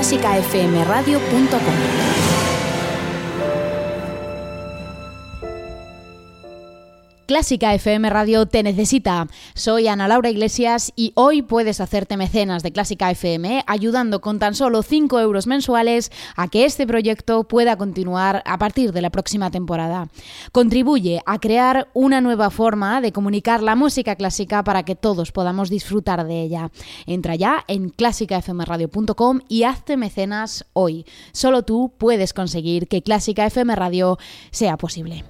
clásicafmradio.com Clásica FM Radio te necesita. Soy Ana Laura Iglesias y hoy puedes hacerte mecenas de Clásica FM ayudando con tan solo 5 euros mensuales a que este proyecto pueda continuar a partir de la próxima temporada. Contribuye a crear una nueva forma de comunicar la música clásica para que todos podamos disfrutar de ella. Entra ya en clásicafmradio.com y hazte mecenas hoy. Solo tú puedes conseguir que Clásica FM Radio sea posible.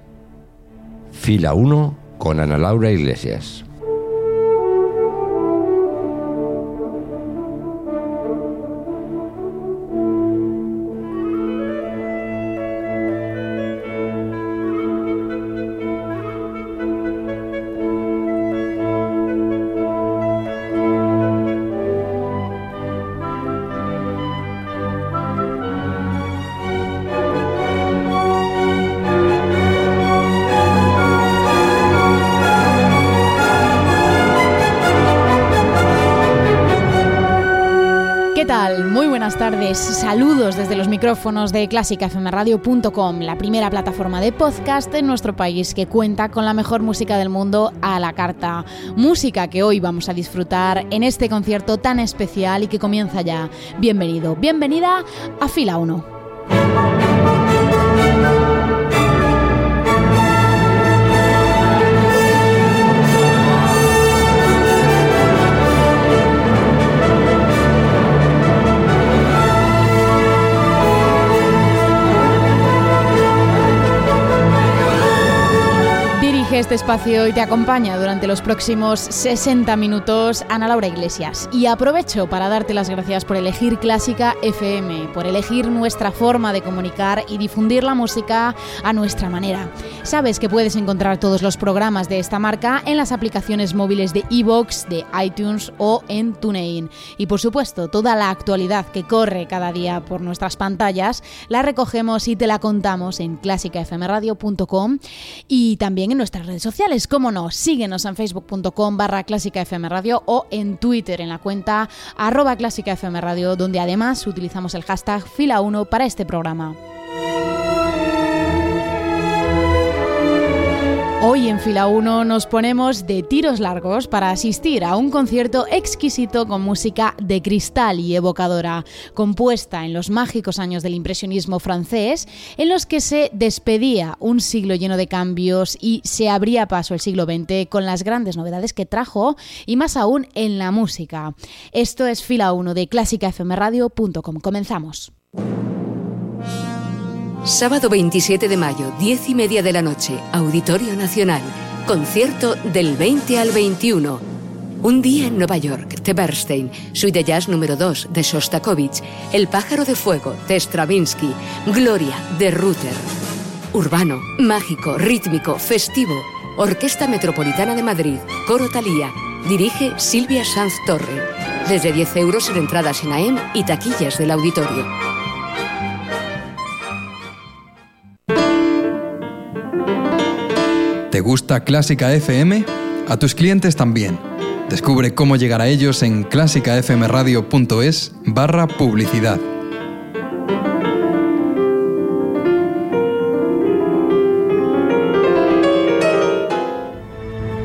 Fila 1 con Ana Laura Iglesias. Micrófonos de clásicafmradio.com, la primera plataforma de podcast en nuestro país que cuenta con la mejor música del mundo a la carta. Música que hoy vamos a disfrutar en este concierto tan especial y que comienza ya. Bienvenido, bienvenida a Fila 1. Este espacio y te acompaña durante los próximos 60 minutos Ana Laura Iglesias. Y aprovecho para darte las gracias por elegir Clásica FM, por elegir nuestra forma de comunicar y difundir la música a nuestra manera. Sabes que puedes encontrar todos los programas de esta marca en las aplicaciones móviles de iVoox, de iTunes o en TuneIn. Y por supuesto, toda la actualidad que corre cada día por nuestras pantallas la recogemos y te la contamos en clásicafmradio.com y también en nuestras redes sociales, cómo no, síguenos en facebook.com barra clásica FM Radio o en Twitter en la cuenta arroba clásica FM Radio, donde además utilizamos el hashtag fila1 para este programa. Hoy en Fila 1 nos ponemos de tiros largos para asistir a un concierto exquisito con música de cristal y evocadora, compuesta en los mágicos años del impresionismo francés, en los que se despedía un siglo lleno de cambios y se abría paso el siglo XX con las grandes novedades que trajo y más aún en la música. Esto es Fila 1 de clásicafmradio.com. Comenzamos. Sábado 27 de mayo, 10 y media de la noche, Auditorio Nacional. Concierto del 20 al 21. Un día en Nueva York, The Bernstein, Suite de Jazz número 2 de Shostakovich, El pájaro de fuego de Stravinsky, Gloria de Ruther. Urbano, mágico, rítmico, festivo. Orquesta Metropolitana de Madrid, Coro Talía. Dirige Silvia Sanz Torre. Desde 10 euros en entradas en AEM y taquillas del auditorio. ¿Te gusta Clásica FM? A tus clientes también. Descubre cómo llegar a ellos en clásicafmradio.es barra publicidad.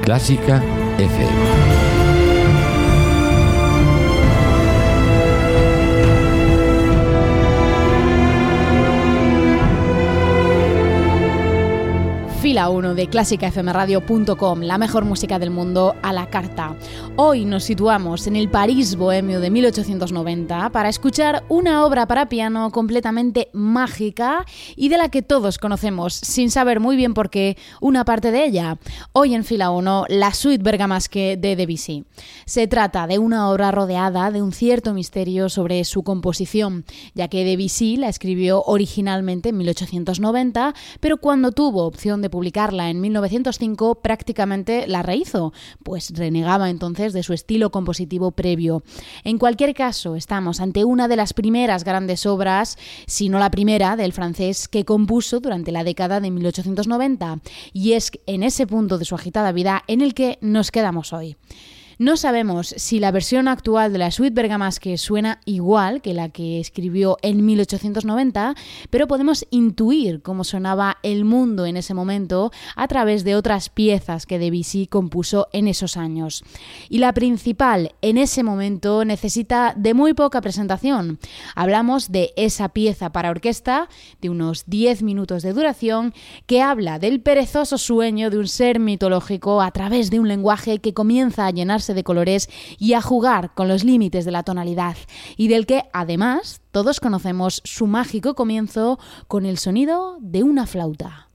Clásica FM. Fila 1 de clásicafmradio.com, la mejor música del mundo a la carta. Hoy nos situamos en el París bohemio de 1890 para escuchar una obra para piano completamente mágica y de la que todos conocemos, sin saber muy bien por qué, una parte de ella. Hoy en Fila 1, la suite bergamasque de Debussy. Se trata de una obra rodeada de un cierto misterio sobre su composición, ya que Debussy la escribió originalmente en 1890, pero cuando tuvo opción de publicar publicarla en 1905 prácticamente la rehizo, pues renegaba entonces de su estilo compositivo previo. En cualquier caso, estamos ante una de las primeras grandes obras, si no la primera, del francés que compuso durante la década de 1890, y es en ese punto de su agitada vida en el que nos quedamos hoy. No sabemos si la versión actual de la suite bergamasque suena igual que la que escribió en 1890, pero podemos intuir cómo sonaba el mundo en ese momento a través de otras piezas que Debussy compuso en esos años. Y la principal en ese momento necesita de muy poca presentación. Hablamos de esa pieza para orquesta de unos 10 minutos de duración que habla del perezoso sueño de un ser mitológico a través de un lenguaje que comienza a llenarse de colores y a jugar con los límites de la tonalidad, y del que además todos conocemos su mágico comienzo con el sonido de una flauta.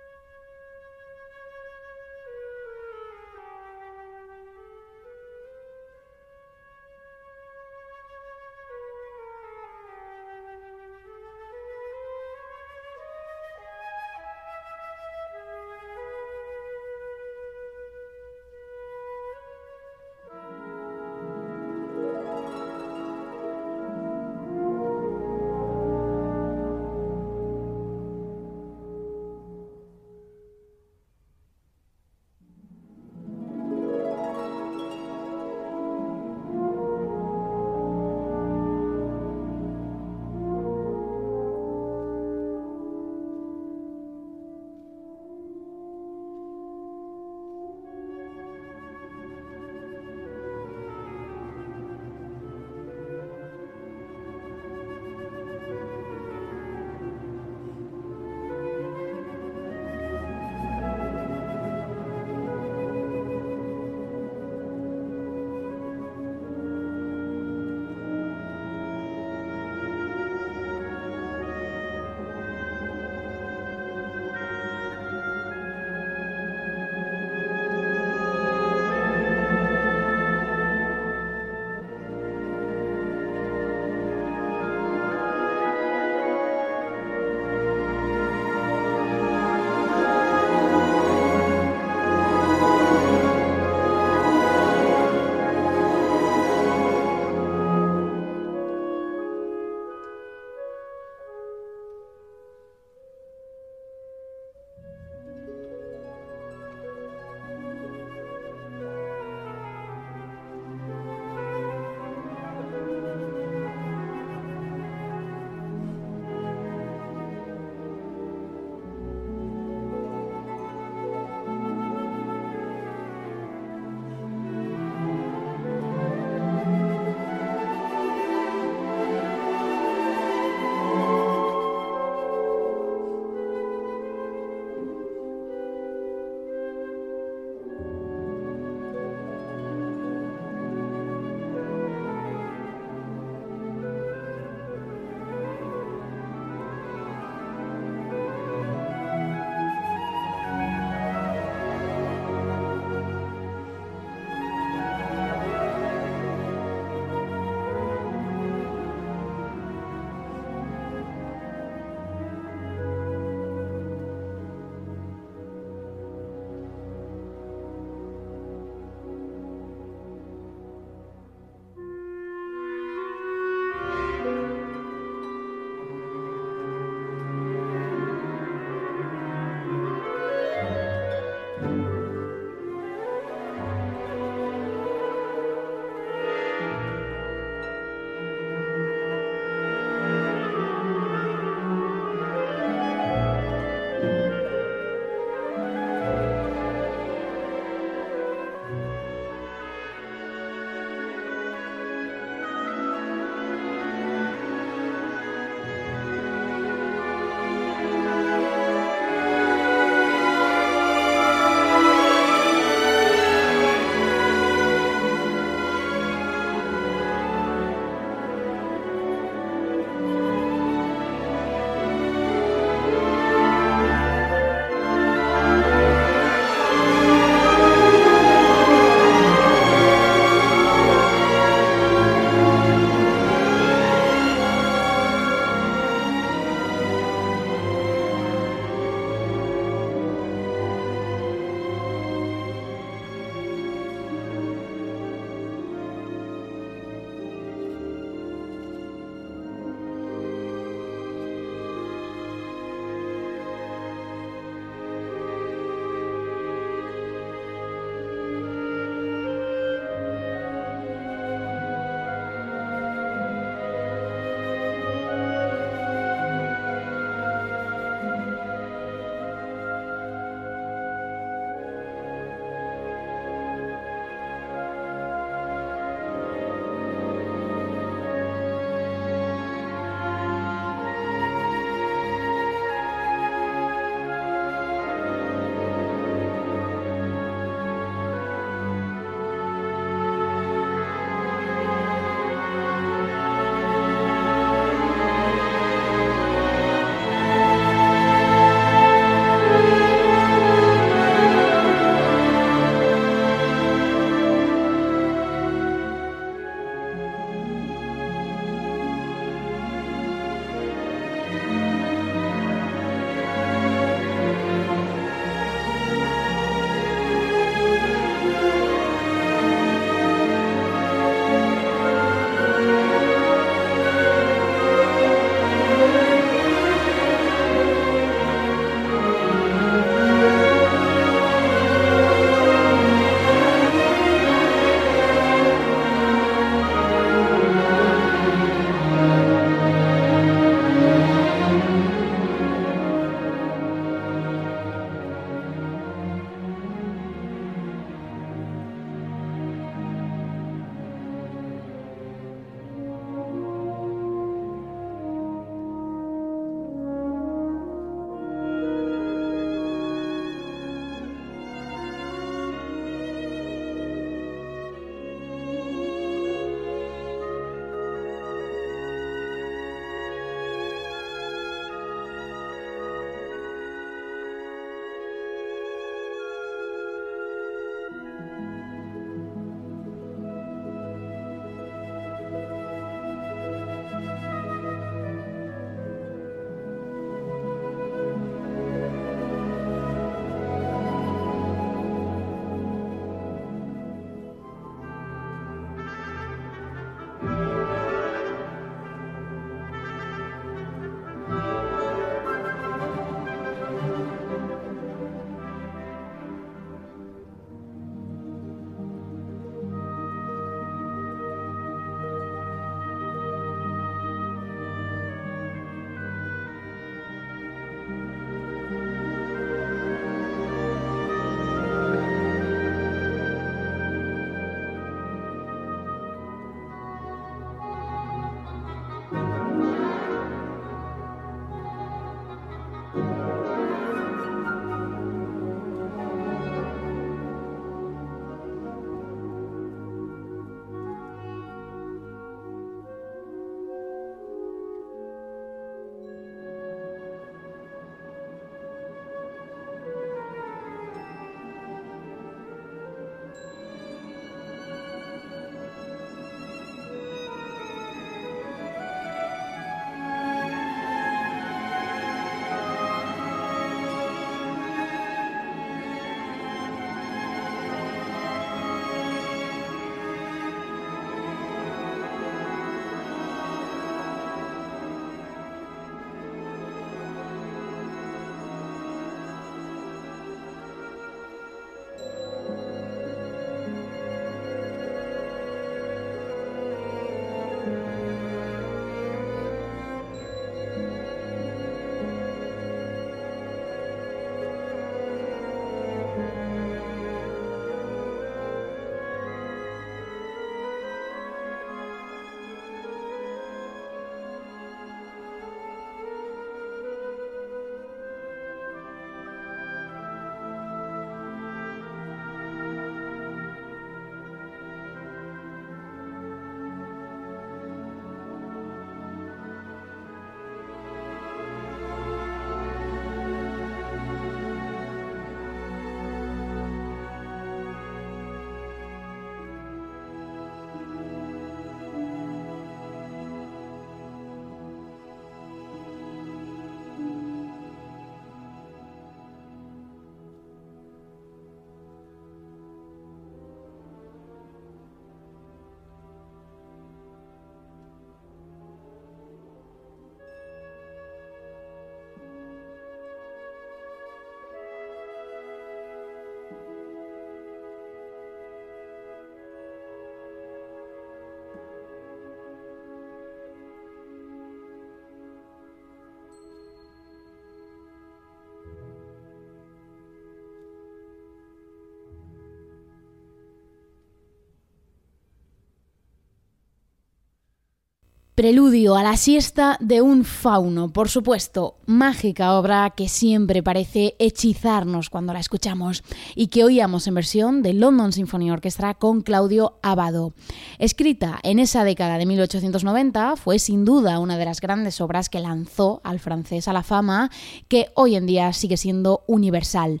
Preludio a la siesta de un fauno, por supuesto, mágica obra que siempre parece hechizarnos cuando la escuchamos y que oíamos en versión de London Symphony Orchestra con Claudio Abado. Escrita en esa década de 1890, fue sin duda una de las grandes obras que lanzó al francés a la fama, que hoy en día sigue siendo universal.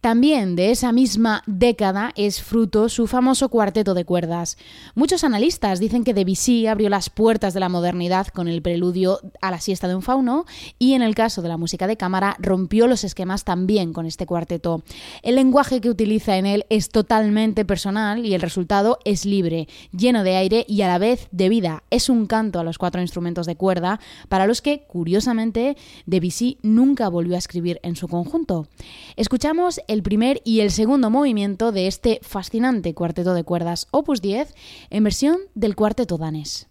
También de esa misma década es fruto su famoso cuarteto de cuerdas. Muchos analistas dicen que Debussy abrió las puertas de la modernidad con el preludio a la siesta de un fauno y en el caso de la música de cámara rompió los esquemas también con este cuarteto. El lenguaje que utiliza en él es totalmente personal y el resultado es libre, lleno de aire y a la vez de vida. Es un canto a los cuatro instrumentos de cuerda para los que, curiosamente, Debussy nunca volvió a escribir en su conjunto. Escuchamos el primer y el segundo movimiento de este fascinante cuarteto de cuerdas Opus 10 en versión del cuarteto danés.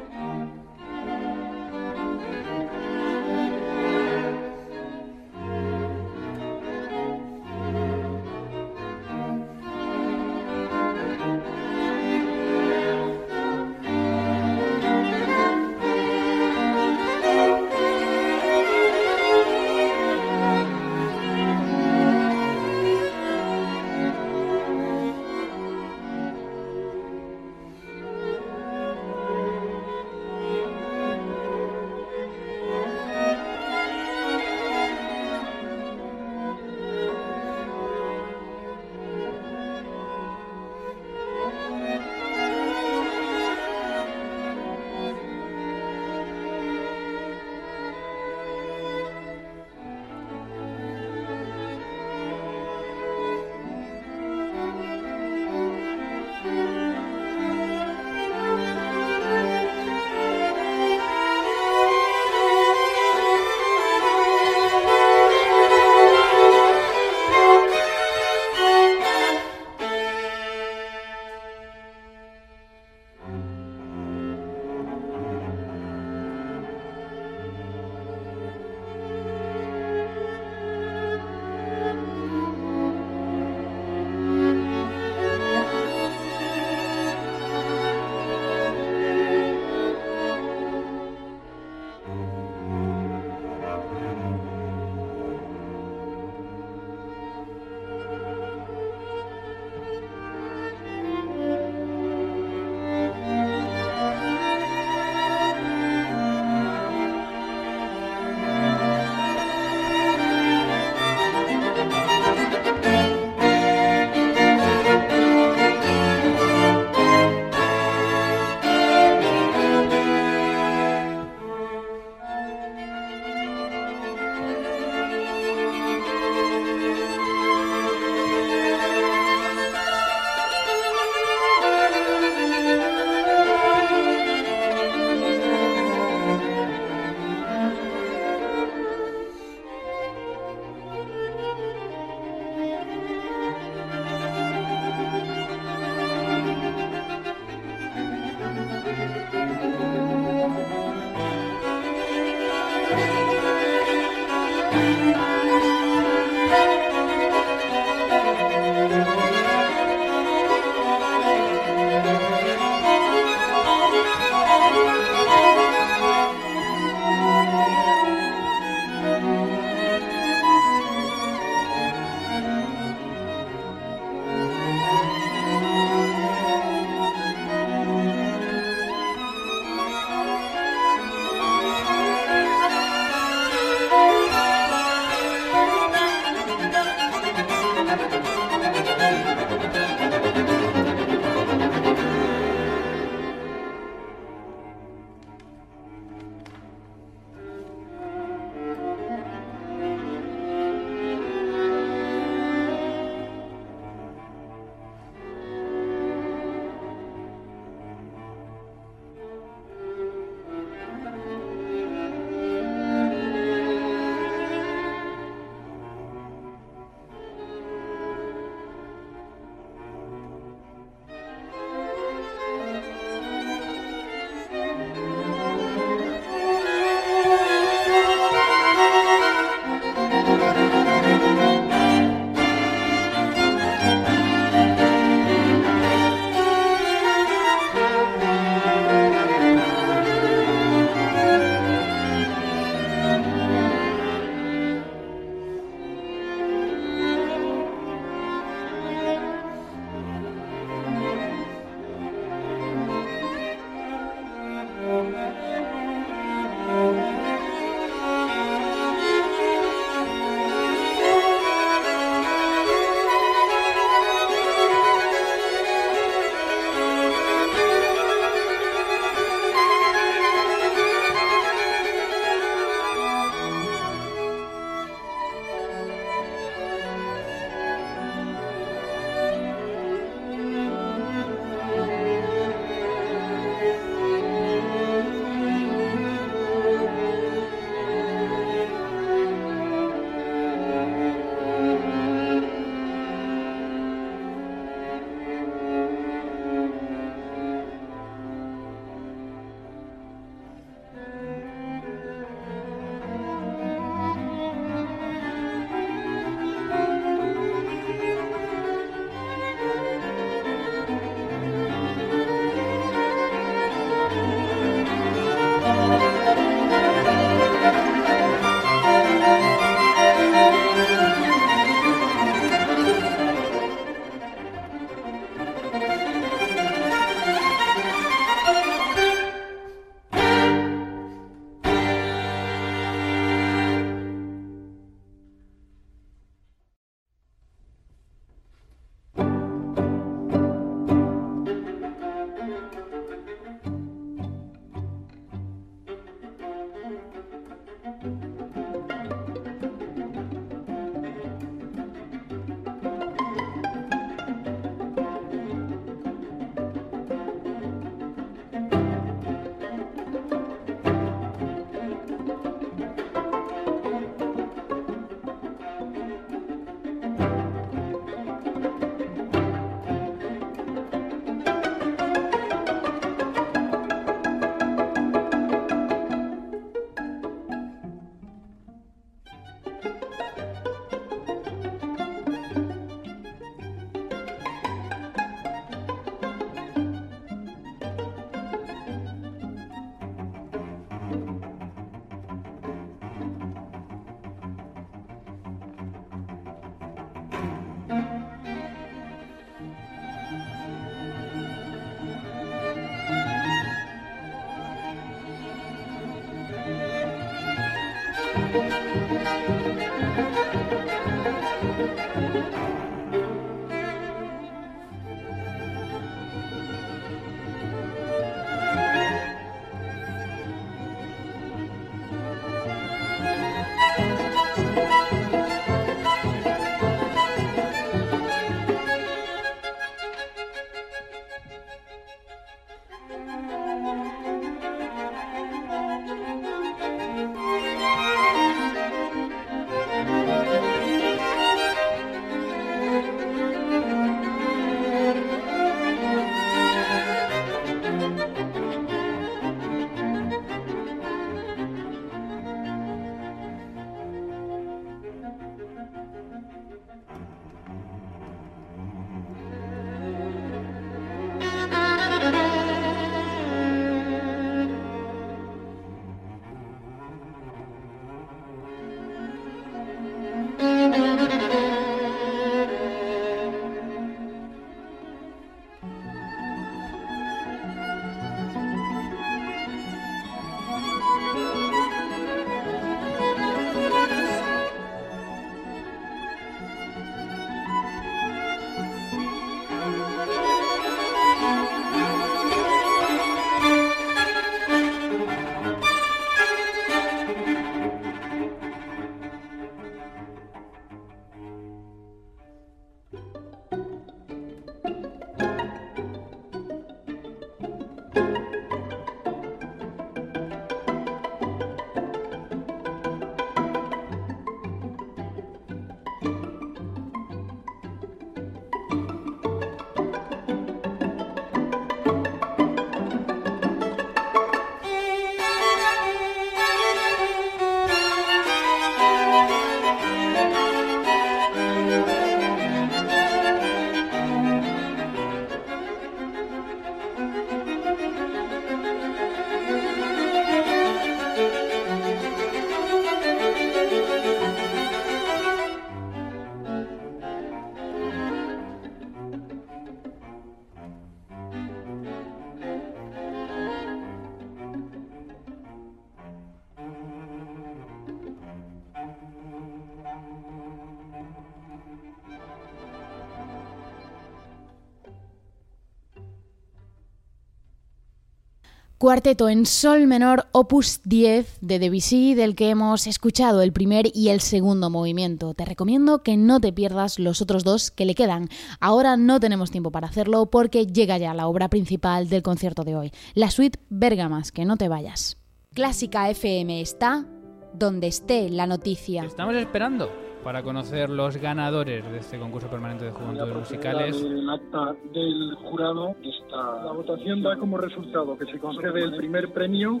Cuarteto en sol menor opus 10 de Debussy del que hemos escuchado el primer y el segundo movimiento. Te recomiendo que no te pierdas los otros dos que le quedan. Ahora no tenemos tiempo para hacerlo porque llega ya la obra principal del concierto de hoy, la suite Bergamas, que no te vayas. Clásica FM está donde esté la noticia. Estamos esperando para conocer los ganadores de este concurso permanente de juventudes musicales. El acta del jurado está. La votación da como resultado que se concede el primer premio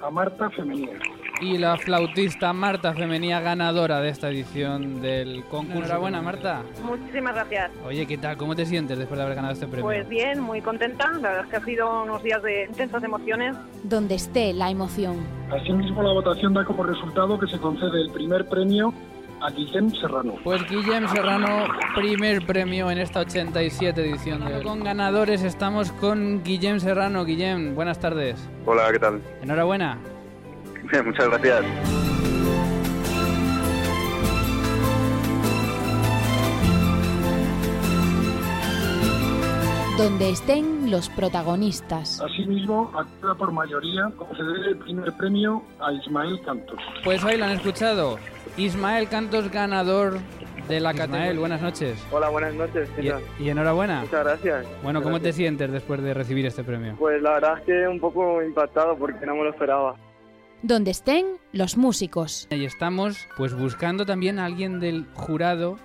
a Marta Femenía. Y la flautista Marta Femenía ganadora de esta edición del concurso. Enhorabuena, Marta. Muchísimas gracias. Oye, ¿qué tal? ¿Cómo te sientes después de haber ganado este premio? Pues bien, muy contenta. La verdad es que ha sido unos días de intensas emociones. Donde esté la emoción. Asimismo, la votación da como resultado que se concede el primer premio a Guillem Serrano. Pues Guillem Serrano, primer premio en esta 87 edición de Con ganadores estamos con Guillem Serrano. Guillem, buenas tardes. Hola, ¿qué tal? Enhorabuena. Muchas gracias. Donde estén los protagonistas. Asimismo, actúa por mayoría conceder el primer premio a Ismael Cantos. Pues ahí lo han escuchado. Ismael Cantos ganador de la Ismael, buenas noches. Hola, buenas noches. ¿qué Y, tal? y enhorabuena. Muchas gracias. Bueno, ¿cómo te sientes después de recibir este premio? Pues la verdad es que un poco impactado porque no me lo esperaba. Donde estén los músicos. Y estamos pues buscando también a alguien del jurado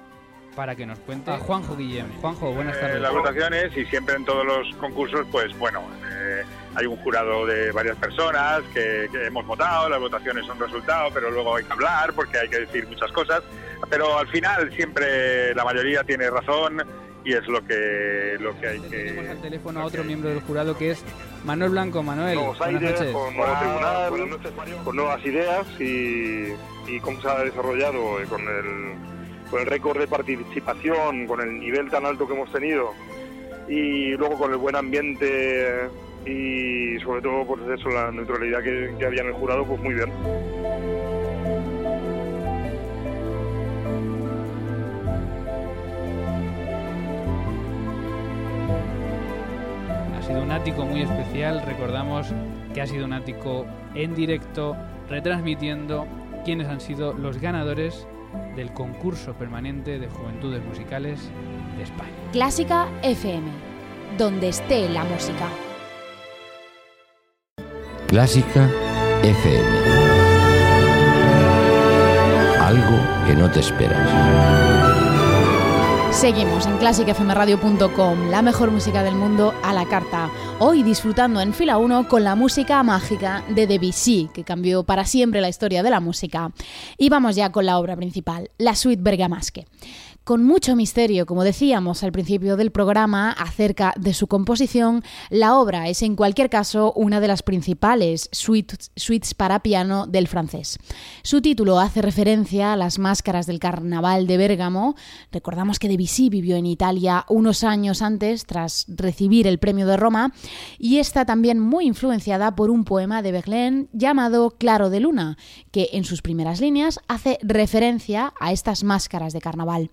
para que nos cuente. A Juanjo Guillem. Juanjo, buenas Eh, tardes. las votaciones y siempre en todos los concursos, pues bueno, eh, hay un jurado de varias personas que, que hemos votado, las votaciones son resultado, pero luego hay que hablar porque hay que decir muchas cosas, pero al final siempre la mayoría tiene razón y es lo que lo que hay Tenemos que al teléfono a otro miembro del jurado que es Manuel Blanco. Manuel, Nuevos buenas aires, noches. con, nuevas- con nuevas ideas y, y cómo se ha desarrollado eh, con el, con el récord de participación, con el nivel tan alto que hemos tenido y luego con el buen ambiente y sobre todo pues eso, la neutralidad que, que había en el jurado, pues muy bien. Ha sido un ático muy especial. Recordamos que ha sido un ático en directo, retransmitiendo quiénes han sido los ganadores del concurso permanente de juventudes musicales de España. Clásica FM. Donde esté la música. Clásica FM. Algo que no te esperas. Seguimos en clásicafmradio.com, la mejor música del mundo a la carta. Hoy disfrutando en fila 1 con la música mágica de Debussy, que cambió para siempre la historia de la música. Y vamos ya con la obra principal, la suite Bergamasque. Con mucho misterio, como decíamos al principio del programa, acerca de su composición, la obra es en cualquier caso una de las principales suites, para piano del francés. Su título hace referencia a las máscaras del carnaval de Bérgamo. Recordamos que Debussy vivió en Italia unos años antes, tras recibir el premio de Roma, y está también muy influenciada por un poema de Verlaine llamado Claro de Luna, que en sus primeras líneas hace referencia a estas máscaras de carnaval.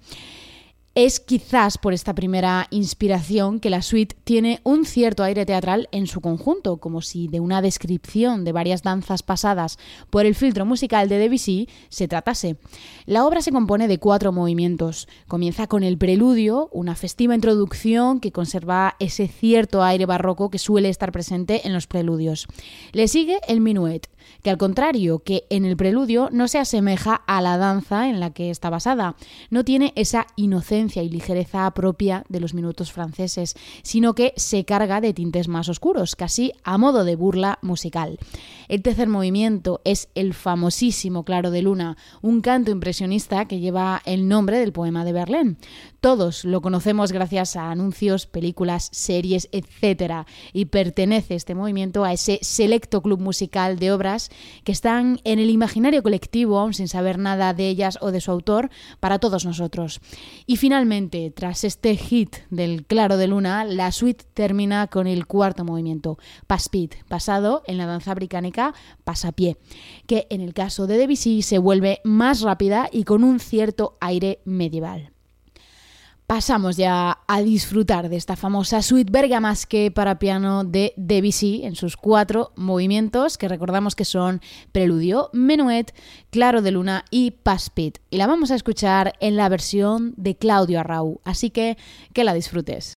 Es quizás por esta primera inspiración que la suite tiene un cierto aire teatral en su conjunto, como si de una descripción de varias danzas pasadas por el filtro musical de Debussy se tratase. La obra se compone de cuatro movimientos. Comienza con el preludio, una festiva introducción que conserva ese cierto aire barroco que suele estar presente en los preludios. Le sigue el minuet, que al contrario que en el preludio no se asemeja a la danza en la que está basada, no tiene esa inocencia y ligereza propia de los minutos franceses, sino que se carga de tintes más oscuros, casi a modo de burla musical. El tercer movimiento es el famosísimo Claro de Luna, un canto impresionista que lleva el nombre del poema de Verlaine. Todos lo conocemos gracias a anuncios, películas, series, etc. Y pertenece este movimiento a ese selecto club musical de obras que están en el imaginario colectivo, sin saber nada de ellas o de su autor, para todos nosotros. Y finalmente, tras este hit del Claro de Luna, la suite termina con el cuarto movimiento, Paspit, basado en la danza británica pasapié, que en el caso de Debussy se vuelve más rápida y con un cierto aire medieval. Pasamos ya a disfrutar de esta famosa suite bergamasque para piano de Debussy en sus cuatro movimientos, que recordamos que son Preludio, Menuet, Claro de Luna y Paspit. Y la vamos a escuchar en la versión de Claudio Arrau, así que que la disfrutes.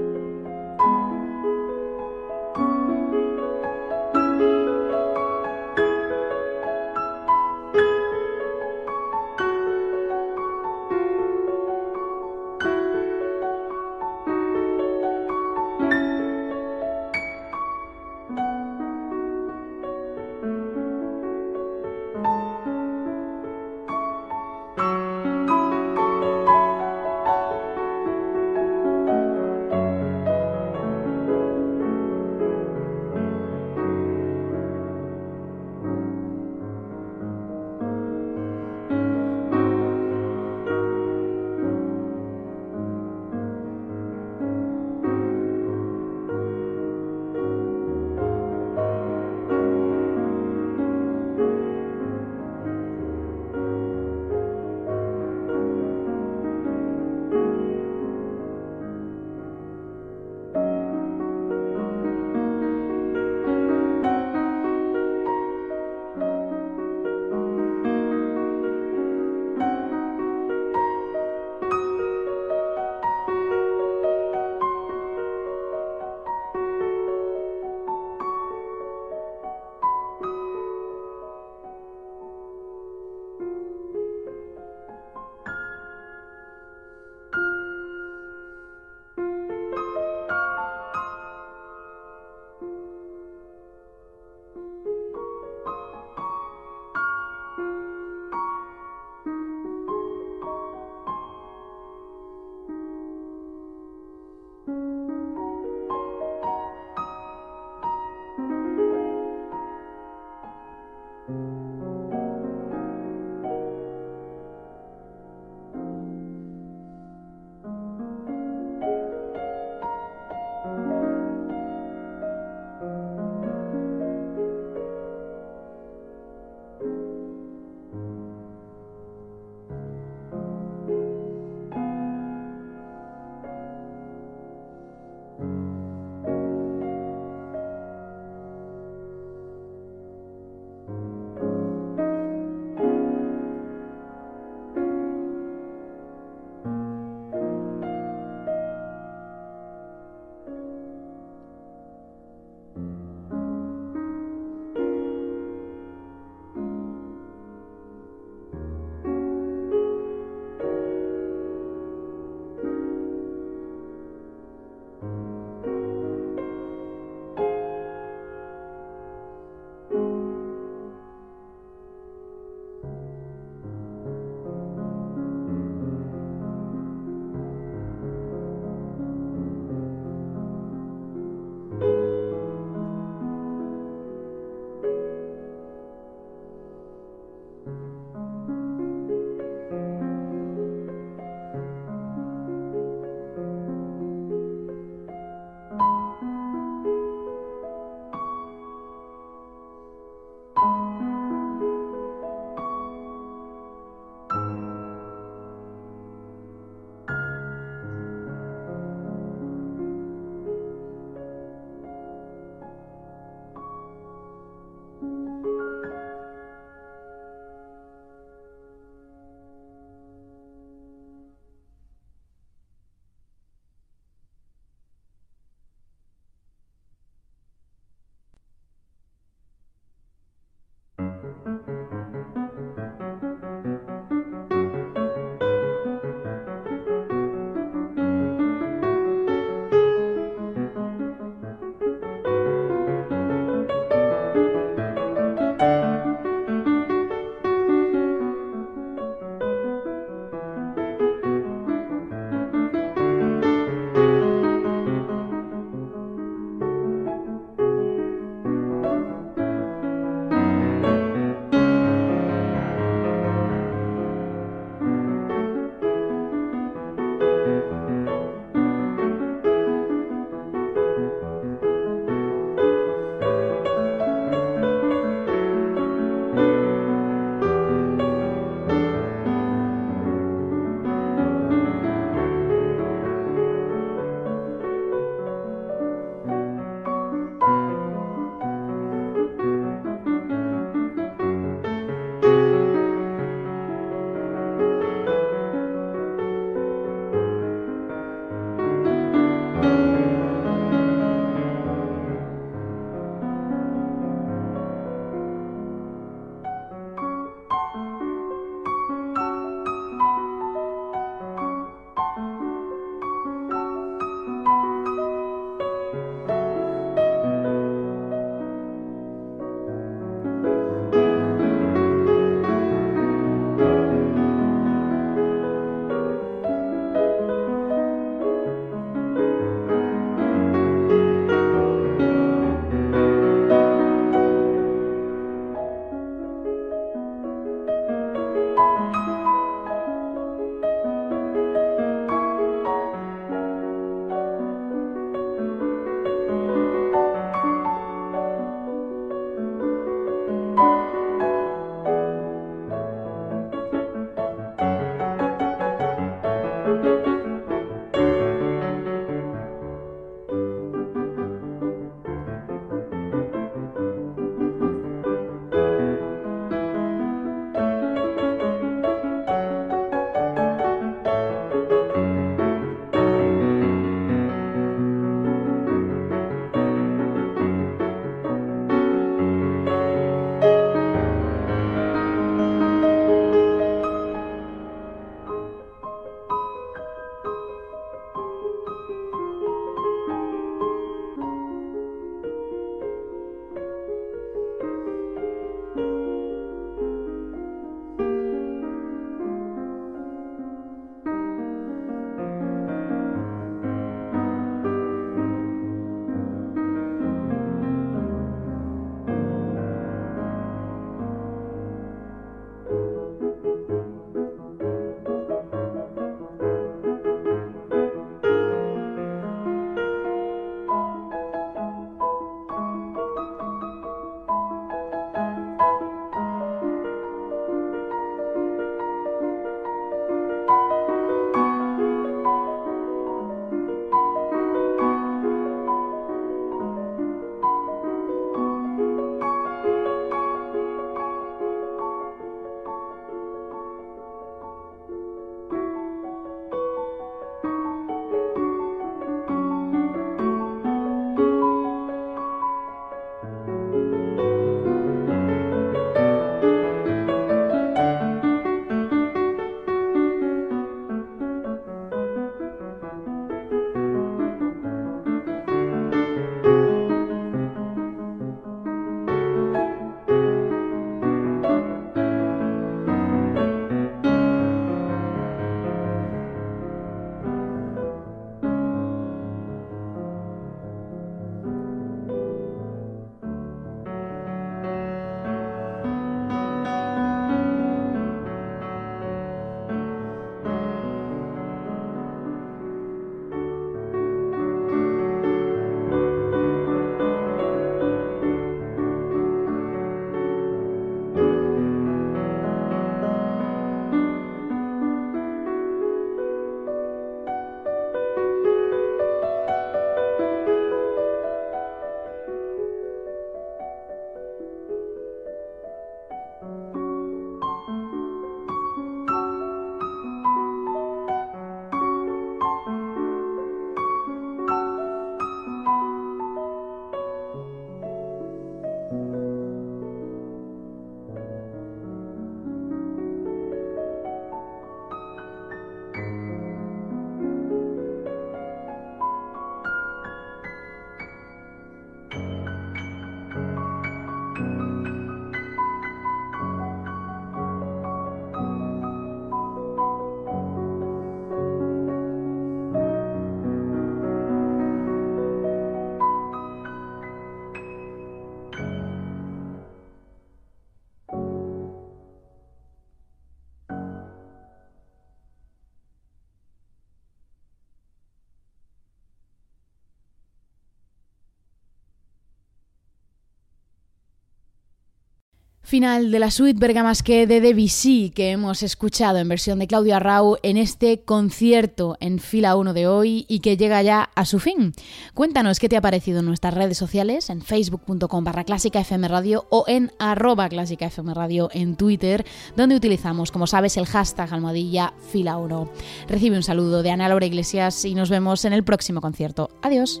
Final de la suite Bergamasque de Debussy que hemos escuchado en versión de Claudio Arrau en este concierto en fila 1 de hoy y que llega ya a su fin. Cuéntanos qué te ha parecido en nuestras redes sociales, en facebook.com barra FM Radio o en arroba clásica FM Radio en Twitter, donde utilizamos, como sabes, el hashtag almohadilla fila 1. Recibe un saludo de Ana Laura Iglesias y nos vemos en el próximo concierto. Adiós.